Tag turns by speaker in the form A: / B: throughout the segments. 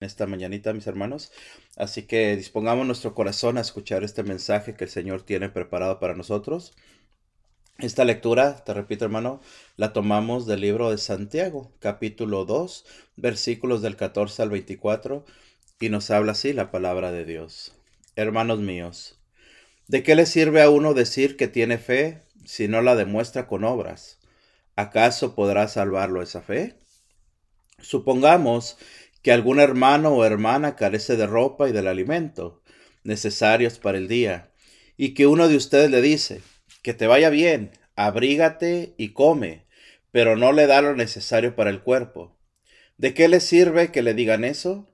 A: esta mañanita, mis hermanos. Así que dispongamos nuestro corazón a escuchar este mensaje que el Señor tiene preparado para nosotros. Esta lectura, te repito hermano, la tomamos del libro de Santiago, capítulo 2, versículos del 14 al 24, y nos habla así la palabra de Dios. Hermanos míos, ¿de qué le sirve a uno decir que tiene fe si no la demuestra con obras? ¿Acaso podrá salvarlo esa fe? Supongamos que algún hermano o hermana carece de ropa y del alimento necesarios para el día, y que uno de ustedes le dice, que te vaya bien, abrígate y come, pero no le da lo necesario para el cuerpo. ¿De qué le sirve que le digan eso?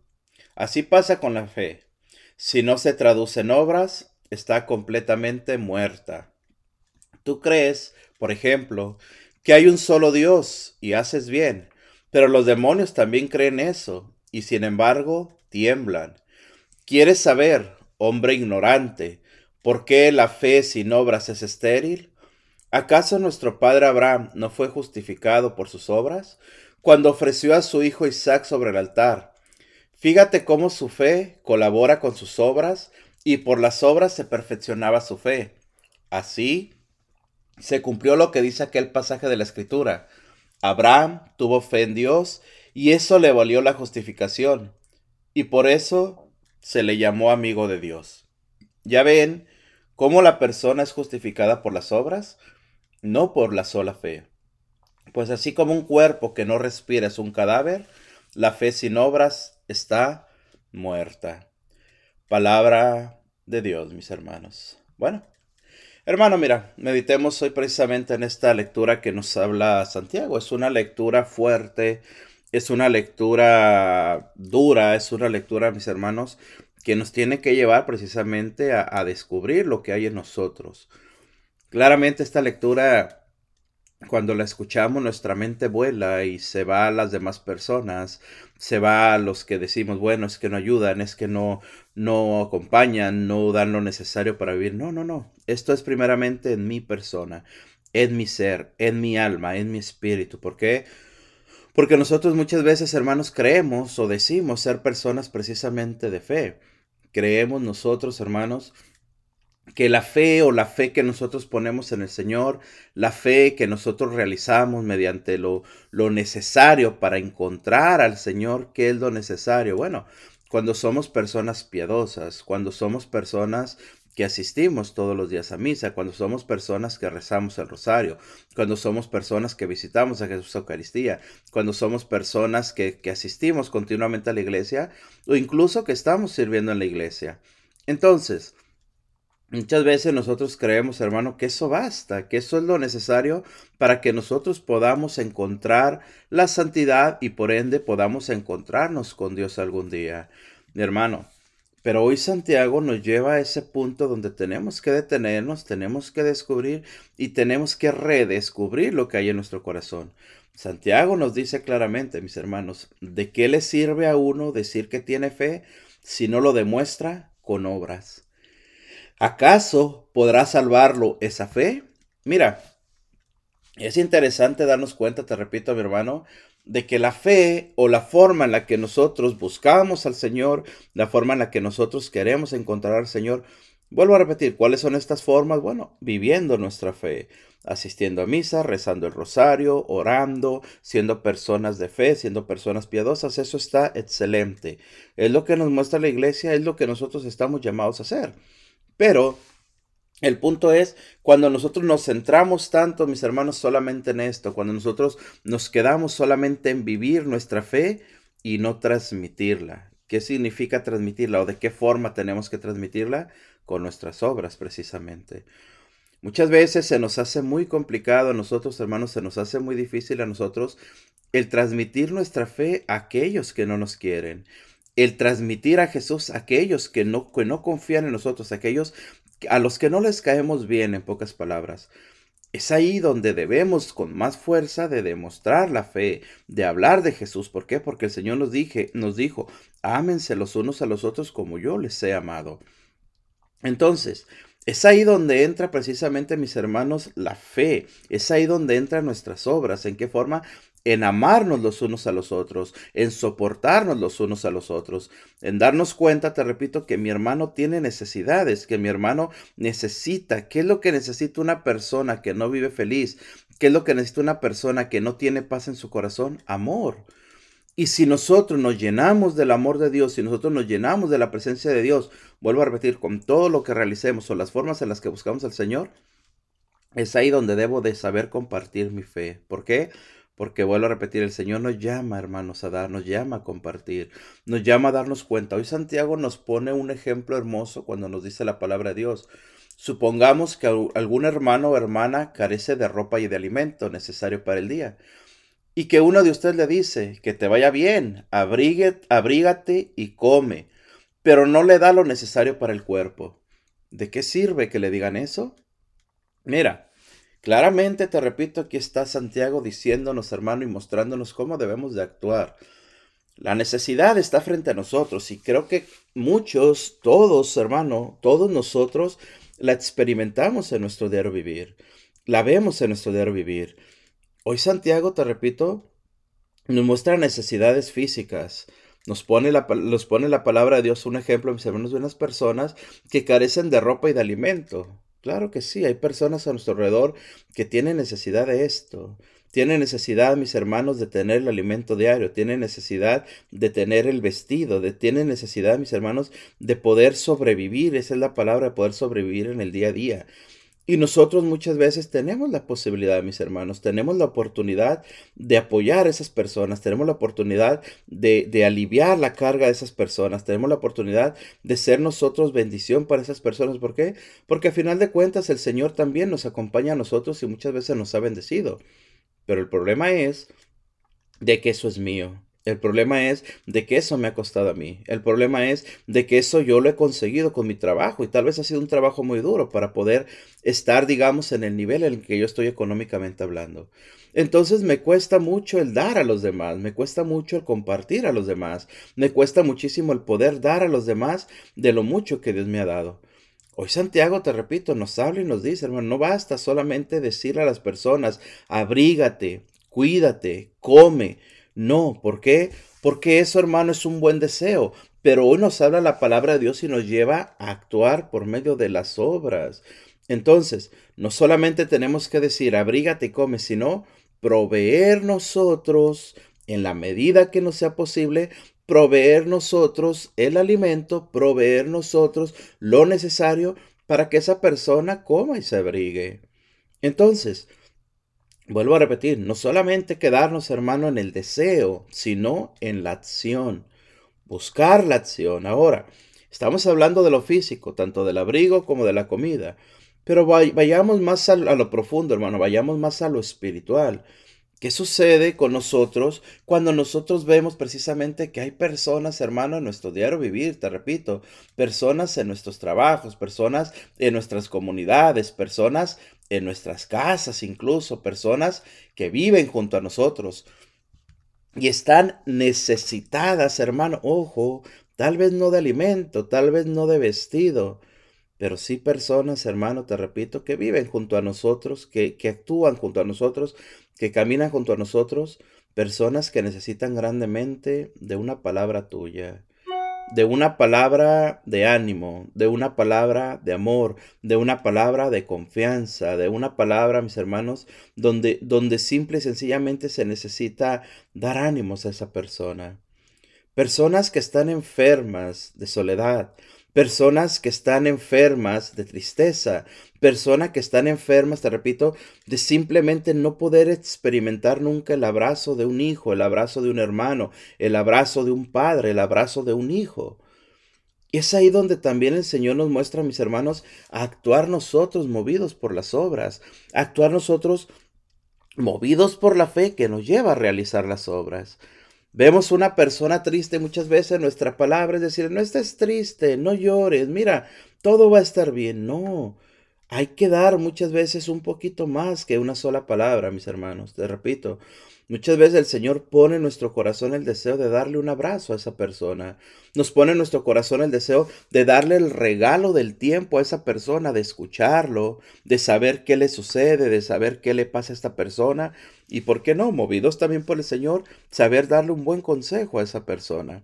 A: Así pasa con la fe. Si no se traduce en obras, está completamente muerta. Tú crees, por ejemplo, que hay un solo Dios y haces bien, pero los demonios también creen eso y sin embargo tiemblan. ¿Quieres saber, hombre ignorante, por qué la fe sin obras es estéril? ¿Acaso nuestro padre Abraham no fue justificado por sus obras cuando ofreció a su hijo Isaac sobre el altar? Fíjate cómo su fe colabora con sus obras y por las obras se perfeccionaba su fe. Así se cumplió lo que dice aquel pasaje de la Escritura. Abraham tuvo fe en Dios y eso le valió la justificación. Y por eso se le llamó amigo de Dios. Ya ven cómo la persona es justificada por las obras, no por la sola fe. Pues así como un cuerpo que no respira es un cadáver, la fe sin obras está muerta. Palabra de Dios, mis hermanos. Bueno, hermano, mira, meditemos hoy precisamente en esta lectura que nos habla Santiago. Es una lectura fuerte, es una lectura dura, es una lectura, mis hermanos, que nos tiene que llevar precisamente a, descubrir lo que hay en nosotros. Claramente esta lectura, cuando la escuchamos, nuestra mente vuela y se va a las demás personas, se va a los que decimos, bueno, es que no ayudan, es que no, no acompañan, no dan lo necesario para vivir. No, no, no. Esto es primeramente en mi persona, en mi ser, en mi alma, en mi espíritu. ¿Por qué? Porque nosotros muchas veces, hermanos, creemos o decimos ser personas precisamente de fe. Creemos nosotros, hermanos, que la fe o la fe que nosotros ponemos en el Señor, la fe que nosotros realizamos mediante lo, lo necesario para encontrar al Señor, ¿qué es lo necesario? Bueno, cuando somos personas piadosas, cuando somos personas que asistimos todos los días a misa, cuando somos personas que rezamos el rosario, cuando somos personas que visitamos a Jesús Eucaristía, cuando somos personas que, que asistimos continuamente a la iglesia o incluso que estamos sirviendo en la iglesia. Entonces, Muchas veces nosotros creemos, hermano, que eso basta, que eso es lo necesario para que nosotros podamos encontrar la santidad y por ende podamos encontrarnos con Dios algún día. Hermano, pero hoy Santiago nos lleva a ese punto donde tenemos que detenernos, tenemos que descubrir y tenemos que redescubrir lo que hay en nuestro corazón. Santiago nos dice claramente, mis hermanos, ¿de qué le sirve a uno decir que tiene fe si no lo demuestra con obras? ¿Acaso podrá salvarlo esa fe? Mira, es interesante darnos cuenta, te repito, mi hermano, de que la fe o la forma en la que nosotros buscamos al Señor, la forma en la que nosotros queremos encontrar al Señor, vuelvo a repetir, ¿cuáles son estas formas? Bueno, viviendo nuestra fe, asistiendo a misa, rezando el rosario, orando, siendo personas de fe, siendo personas piadosas, eso está excelente. Es lo que nos muestra la iglesia, es lo que nosotros estamos llamados a hacer. Pero el punto es, cuando nosotros nos centramos tanto, mis hermanos, solamente en esto, cuando nosotros nos quedamos solamente en vivir nuestra fe y no transmitirla. ¿Qué significa transmitirla o de qué forma tenemos que transmitirla? Con nuestras obras, precisamente. Muchas veces se nos hace muy complicado a nosotros, hermanos, se nos hace muy difícil a nosotros el transmitir nuestra fe a aquellos que no nos quieren el transmitir a Jesús a aquellos que no, que no confían en nosotros, aquellos a los que no les caemos bien, en pocas palabras. Es ahí donde debemos con más fuerza de demostrar la fe, de hablar de Jesús. ¿Por qué? Porque el Señor nos, nos dijo, ámense los unos a los otros como yo les he amado. Entonces, es ahí donde entra precisamente, mis hermanos, la fe. Es ahí donde entran nuestras obras. ¿En qué forma? En amarnos los unos a los otros, en soportarnos los unos a los otros, en darnos cuenta, te repito, que mi hermano tiene necesidades, que mi hermano necesita. ¿Qué es lo que necesita una persona que no vive feliz? ¿Qué es lo que necesita una persona que no tiene paz en su corazón? Amor. Y si nosotros nos llenamos del amor de Dios, si nosotros nos llenamos de la presencia de Dios, vuelvo a repetir, con todo lo que realicemos o las formas en las que buscamos al Señor, es ahí donde debo de saber compartir mi fe. ¿Por qué? Porque vuelvo a repetir, el Señor nos llama, hermanos, a dar, nos llama a compartir, nos llama a darnos cuenta. Hoy Santiago nos pone un ejemplo hermoso cuando nos dice la palabra de Dios. Supongamos que algún hermano o hermana carece de ropa y de alimento necesario para el día y que uno de ustedes le dice que te vaya bien, abrígate y come, pero no le da lo necesario para el cuerpo. ¿De qué sirve que le digan eso? Mira, claramente te repito, aquí está Santiago diciéndonos, hermano, y mostrándonos cómo debemos de actuar. La necesidad está frente a nosotros y creo que muchos, todos, hermano, todos nosotros la experimentamos en nuestro diario vivir. La vemos en nuestro diario vivir. Hoy Santiago, te repito, nos muestra necesidades físicas. Nos pone, la, nos pone la palabra de Dios un ejemplo, mis hermanos, de unas personas que carecen de ropa y de alimento. Claro que sí, hay personas a nuestro alrededor que tienen necesidad de esto. Tienen necesidad, mis hermanos, de tener el alimento diario. Tienen necesidad de tener el vestido. De, tienen necesidad, mis hermanos, de poder sobrevivir. Esa es la palabra, de poder sobrevivir en el día a día. Y nosotros muchas veces tenemos la posibilidad, mis hermanos, tenemos la oportunidad de apoyar a esas personas, tenemos la oportunidad de, de, aliviar la carga de esas personas, tenemos la oportunidad de ser nosotros bendición para esas personas. ¿Por qué? Porque a final de cuentas el Señor también nos acompaña a nosotros y muchas veces nos ha bendecido. Pero el problema es de que eso es mío. El problema es de que eso me ha costado a mí. El problema es de que eso yo lo he conseguido con mi trabajo y tal vez ha sido un trabajo muy duro para poder estar, digamos, en el nivel en el que yo estoy económicamente hablando. Entonces me cuesta mucho el dar a los demás, me cuesta mucho el compartir a los demás, me cuesta muchísimo el poder dar a los demás de lo mucho que Dios me ha dado. Hoy Santiago, te repito, nos habla y nos dice, hermano, no basta solamente decir a las personas, abrígate, cuídate, come, no, ¿por qué? Porque eso, hermano, es un buen deseo. Pero hoy nos habla la palabra de Dios y nos lleva a actuar por medio de las obras. Entonces, no solamente tenemos que decir, abrígate y come, sino proveer nosotros, en la medida que nos sea posible, proveer nosotros el alimento, proveer nosotros lo necesario para que esa persona coma y se abrigue. Entonces, Vuelvo a repetir, no solamente quedarnos, hermano, en el deseo, sino en la acción. Buscar la acción. Ahora, estamos hablando de lo físico, tanto del abrigo como de la comida. Pero vayamos más a lo profundo, hermano, vayamos más a lo espiritual. ¿Qué sucede con nosotros cuando nosotros vemos precisamente que hay personas, hermano, en nuestro diario vivir, te repito, personas en nuestros trabajos, personas en nuestras comunidades, personas en nuestras casas incluso, personas que viven junto a nosotros y están necesitadas, hermano, ojo, tal vez no de alimento, tal vez no de vestido, pero sí personas, hermano, te repito, que viven junto a nosotros, que, que actúan junto a nosotros, que caminan junto a nosotros, personas que necesitan grandemente de una palabra tuya, de una palabra de ánimo, de una palabra de amor, de una palabra de confianza, de una palabra, mis hermanos, donde, donde simple y sencillamente se necesita dar ánimos a esa persona. Personas que están enfermas de soledad, personas que están enfermas de tristeza, personas que están enfermas, te repito, de simplemente no poder experimentar nunca el abrazo de un hijo, el abrazo de un hermano, el abrazo de un padre, el abrazo de un hijo. Y es ahí donde también el Señor nos muestra, mis hermanos, a actuar nosotros movidos por las obras, a actuar nosotros movidos por la fe que nos lleva a realizar las obras. Vemos una persona triste muchas veces nuestra palabra es decir, no estés triste, no llores, mira, todo va a estar bien. No, hay que dar muchas veces un poquito más que una sola palabra, mis hermanos. Te repito, Muchas veces el Señor pone en nuestro corazón el deseo de darle un abrazo a esa persona. Nos pone en nuestro corazón el deseo de darle el regalo del tiempo a esa persona, de escucharlo, de saber qué le sucede, de saber qué le pasa a esta persona. Y por qué no, movidos también por el Señor, saber darle un buen consejo a esa persona.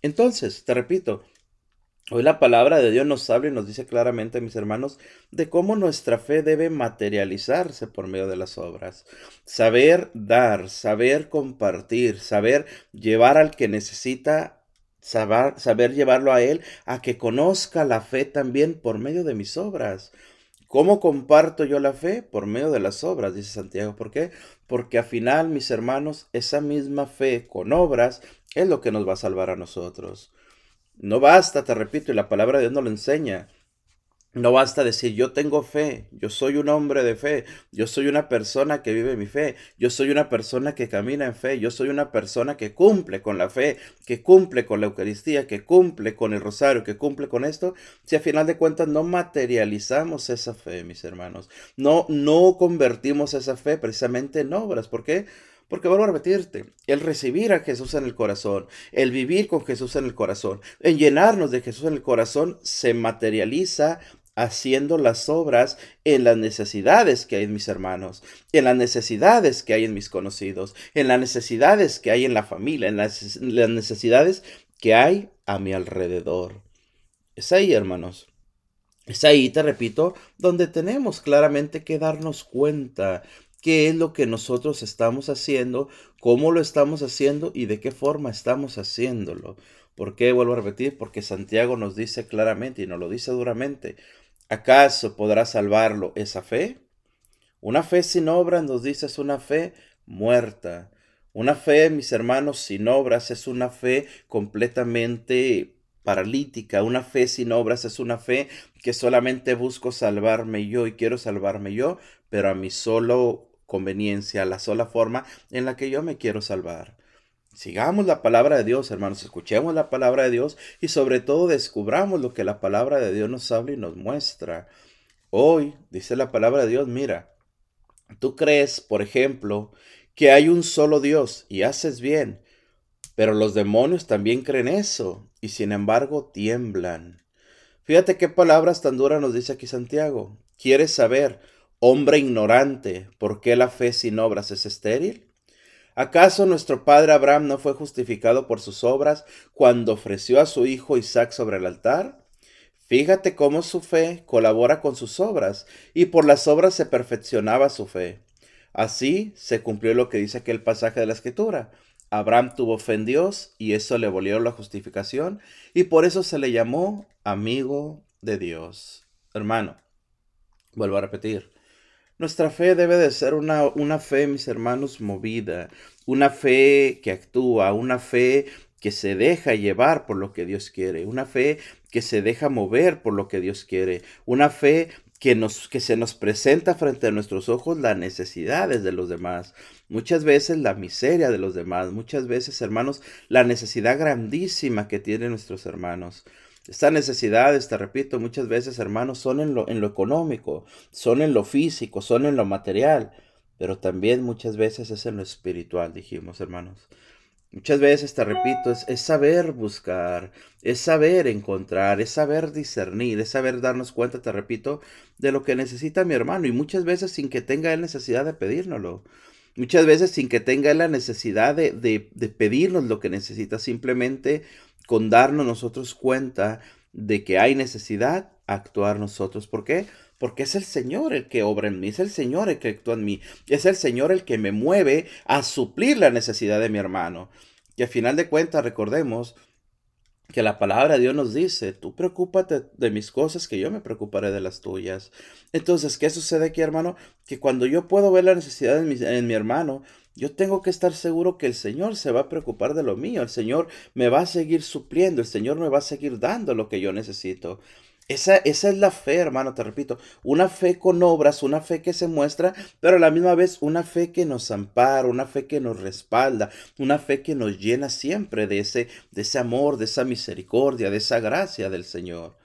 A: Entonces, te repito, Hoy la palabra de Dios nos habla y nos dice claramente, mis hermanos, de cómo nuestra fe debe materializarse por medio de las obras. Saber dar, saber compartir, saber llevar al que necesita, saber, llevarlo a él, a que conozca la fe también por medio de mis obras. ¿Cómo comparto yo la fe? Por medio de las obras, dice Santiago. ¿Por qué? Porque al final, mis hermanos, esa misma fe con obras es lo que nos va a salvar a nosotros. No basta, te repito, y la palabra de Dios nos lo enseña. No basta decir yo tengo fe, yo soy un hombre de fe, yo soy una persona que vive mi fe, yo soy una persona que camina en fe, yo soy una persona que cumple con la fe, que cumple con la Eucaristía, que cumple con el rosario, que cumple con esto, si a final de cuentas no materializamos esa fe, mis hermanos, no, no convertimos esa fe precisamente en obras. ¿Por qué? Porque vuelvo a repetirte, el recibir a Jesús en el corazón, el vivir con Jesús en el corazón, el llenarnos de Jesús en el corazón, se materializa haciendo las obras en las necesidades que hay en mis hermanos, en las necesidades que hay en mis conocidos, en las necesidades que hay en la familia, en las, necesidades que hay a mi alrededor. Es ahí, hermanos. Es ahí, te repito, donde tenemos claramente que darnos cuenta qué es lo que nosotros estamos haciendo, cómo lo estamos haciendo y de qué forma estamos haciéndolo. ¿Por qué vuelvo a repetir? Porque Santiago nos dice claramente y nos lo dice duramente, ¿acaso podrá salvarlo esa fe? Una fe sin obras, nos dice, es una fe muerta. Una fe, mis hermanos, sin obras es una fe completamente paralítica. Una fe sin obras es una fe que solamente busco salvarme yo y quiero salvarme yo, pero a mi solo conveniencia, la sola forma en la que yo me quiero salvar. Sigamos la palabra de Dios, hermanos, escuchemos la palabra de Dios y sobre todo descubramos lo que la palabra de Dios nos habla y nos muestra. Hoy, dice la palabra de Dios, mira, tú crees, por ejemplo, que hay un solo Dios y haces bien, pero los demonios también creen eso y sin embargo tiemblan. Fíjate qué palabras tan duras nos dice aquí Santiago. ¿Quieres saber Hombre ignorante, ¿por qué la fe sin obras es estéril? ¿Acaso nuestro padre Abraham no fue justificado por sus obras cuando ofreció a su hijo Isaac sobre el altar? Fíjate cómo su fe colabora con sus obras, y por las obras se perfeccionaba su fe. Así se cumplió lo que dice aquel pasaje de la Escritura. Abraham tuvo fe en Dios y eso le volvió la justificación, y por eso se le llamó amigo de Dios. Hermano, vuelvo a repetir, nuestra fe debe de ser una, una fe, mis hermanos, movida, una fe que actúa, una fe que se deja llevar por lo que Dios quiere, una fe que se deja mover por lo que Dios quiere, una fe que, nos, que se nos presenta frente a nuestros ojos las necesidades de los demás, muchas veces la miseria de los demás, muchas veces, hermanos, la necesidad grandísima que tienen nuestros hermanos. Estas necesidades, te repito, muchas veces, hermanos, son en lo, en lo económico, son en lo físico, son en lo material, pero también muchas veces es en lo espiritual, dijimos, hermanos. Muchas veces, te repito, es, es, saber buscar, es saber encontrar, es saber discernir, es saber darnos cuenta, te repito, de lo que necesita mi hermano y muchas veces sin que tenga él necesidad de pedírnoslo. Muchas veces sin que tenga la necesidad de, de, de pedirnos lo que necesita, simplemente con darnos nosotros cuenta de que hay necesidad, actuar nosotros. ¿Por qué? Porque es el Señor el que obra en mí, es el Señor el que actúa en mí, es el Señor el que me mueve a suplir la necesidad de mi hermano. Y al final de cuentas, recordemos que la palabra de Dios nos dice, tú preocúpate de mis cosas, que yo me preocuparé de las tuyas. Entonces, ¿qué sucede aquí, hermano? Que cuando yo puedo ver la necesidad en mi, en mi hermano, yo tengo que estar seguro que el Señor se va a preocupar de lo mío, el Señor me va a seguir supliendo, el Señor me va a seguir dando lo que yo necesito. Esa, esa, es la fe, hermano, te repito, una fe con obras, una fe que se muestra, pero a la misma vez una fe que nos ampara, una fe que nos respalda, una fe que nos llena siempre de ese, de ese amor, de esa misericordia, de esa gracia del Señor.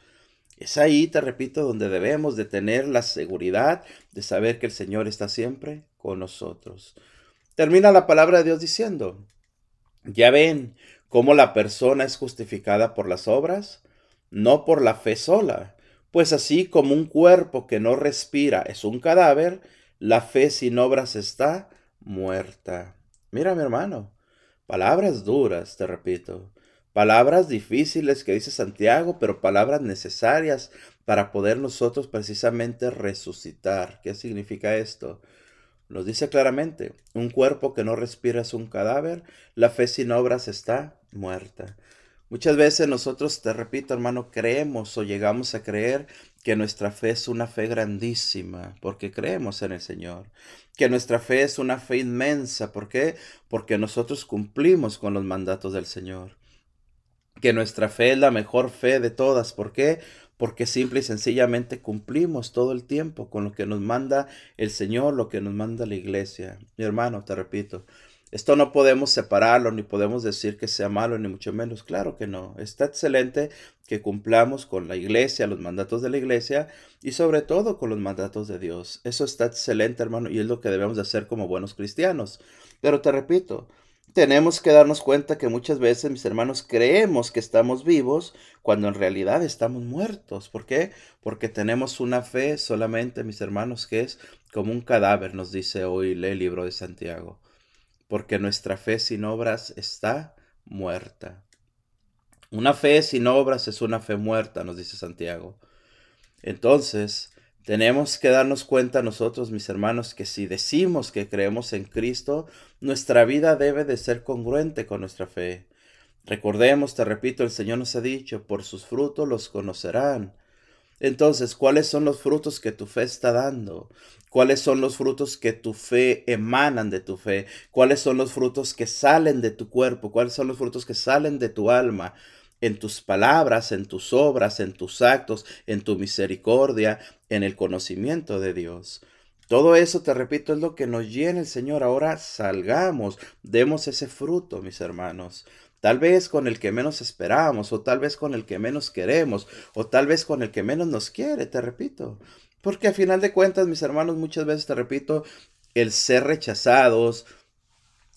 A: Es ahí, te repito, donde debemos de tener la seguridad de saber que el Señor está siempre con nosotros. termina la palabra de Dios diciendo, ya ven cómo la persona es justificada por las obras, no por la fe sola. Pues así como un cuerpo que no respira es un cadáver, la fe sin obras está muerta. Mira, mi hermano, palabras duras, te repito, palabras difíciles que dice Santiago, pero palabras necesarias para poder nosotros precisamente resucitar. ¿Qué significa esto? Nos dice claramente, un cuerpo que no respira es un cadáver, la fe sin obras está muerta. Muchas veces nosotros, te repito hermano, creemos o llegamos a creer que nuestra fe es una fe grandísima, porque creemos en el Señor. Que nuestra fe es una fe inmensa, ¿por qué? Porque nosotros cumplimos con los mandatos del Señor. Que nuestra fe es la mejor fe de todas, ¿por qué? Porque simple y sencillamente cumplimos todo el tiempo con lo que nos manda el Señor, lo que nos manda la iglesia. Mi hermano, te repito, esto no podemos separarlo, ni podemos decir que sea malo, ni mucho menos. Claro que no. Está excelente que cumplamos con la iglesia, los mandatos de la iglesia y sobre todo con los mandatos de Dios. Eso está excelente, hermano, y es lo que debemos de hacer como buenos cristianos. Pero te repito, tenemos que darnos cuenta que muchas veces, mis hermanos, creemos que estamos vivos cuando en realidad estamos muertos. ¿Por qué? Porque tenemos una fe solamente, mis hermanos, que es como un cadáver, nos dice hoy el libro de Santiago porque nuestra fe sin obras está muerta. Una fe sin obras es una fe muerta, nos dice Santiago. Entonces, tenemos que darnos cuenta nosotros, mis hermanos, que si decimos que creemos en Cristo, nuestra vida debe de ser congruente con nuestra fe. Recordemos, te repito, el Señor nos ha dicho, por sus frutos los conocerán. Entonces, ¿cuáles son los frutos que tu fe está dando? ¿Cuáles son los frutos que tu fe emanan de tu fe? ¿Cuáles son los frutos que salen de tu cuerpo? ¿Cuáles son los frutos que salen de tu alma? En tus palabras, en tus obras, en tus actos, en tu misericordia, en el conocimiento de Dios. Todo eso, te repito, es lo que nos llena el Señor. Ahora salgamos, demos ese fruto, mis hermanos tal vez con el que menos esperamos, o tal vez con el que menos queremos, o tal vez con el que menos nos quiere, te repito. Porque a final de cuentas, mis hermanos, muchas veces, te repito, el ser rechazados,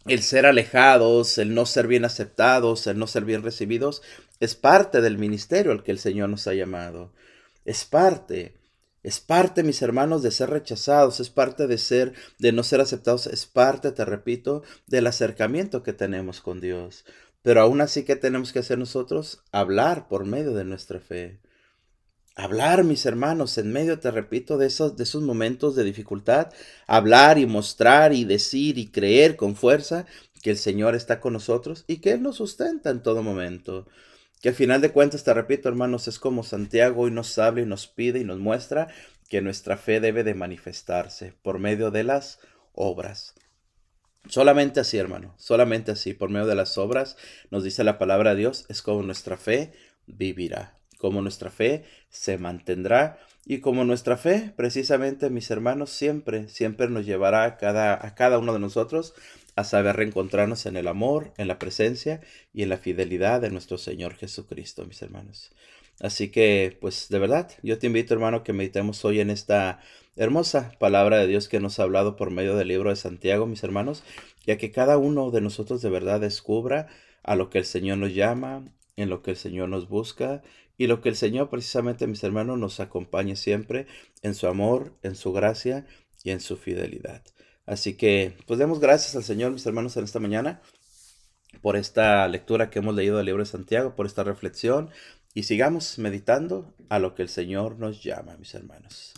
A: el ser alejados, el no ser bien aceptados, el no ser bien recibidos, es parte del ministerio al que el Señor nos ha llamado. Es parte. Es parte, mis hermanos, de ser rechazados, es parte de ser, de no ser aceptados, es parte, te repito, del acercamiento que tenemos con Dios. Pero aún así, ¿qué tenemos que hacer nosotros? Hablar por medio de nuestra fe. Hablar, mis hermanos, en medio, te repito, de esos, de esos momentos de dificultad. Hablar y mostrar y decir y creer con fuerza que el Señor está con nosotros y que Él nos sustenta en todo momento. Que al final de cuentas, te repito, hermanos, es como Santiago hoy nos habla y nos pide y nos muestra que nuestra fe debe de manifestarse por medio de las obras. Solamente así, hermano, solamente así, por medio de las obras, nos dice la palabra de Dios, es como nuestra fe vivirá, como nuestra fe se mantendrá y como nuestra fe, precisamente, mis hermanos, siempre, siempre nos llevará a cada, a cada uno de nosotros a saber reencontrarnos en el amor, en la presencia y en la fidelidad de nuestro Señor Jesucristo, mis hermanos. Así que, pues, de verdad, yo te invito, hermano, que meditemos hoy en esta Hermosa palabra de Dios que nos ha hablado por medio del libro de Santiago, mis hermanos, ya que cada uno de nosotros de verdad descubra a lo que el Señor nos llama, en lo que el Señor nos busca y lo que el Señor precisamente, mis hermanos, nos acompañe siempre en su amor, en su gracia y en su fidelidad. Así que, pues demos gracias al Señor, mis hermanos, en esta mañana por esta lectura que hemos leído del libro de Santiago, por esta reflexión y sigamos meditando a lo que el Señor nos llama, mis hermanos.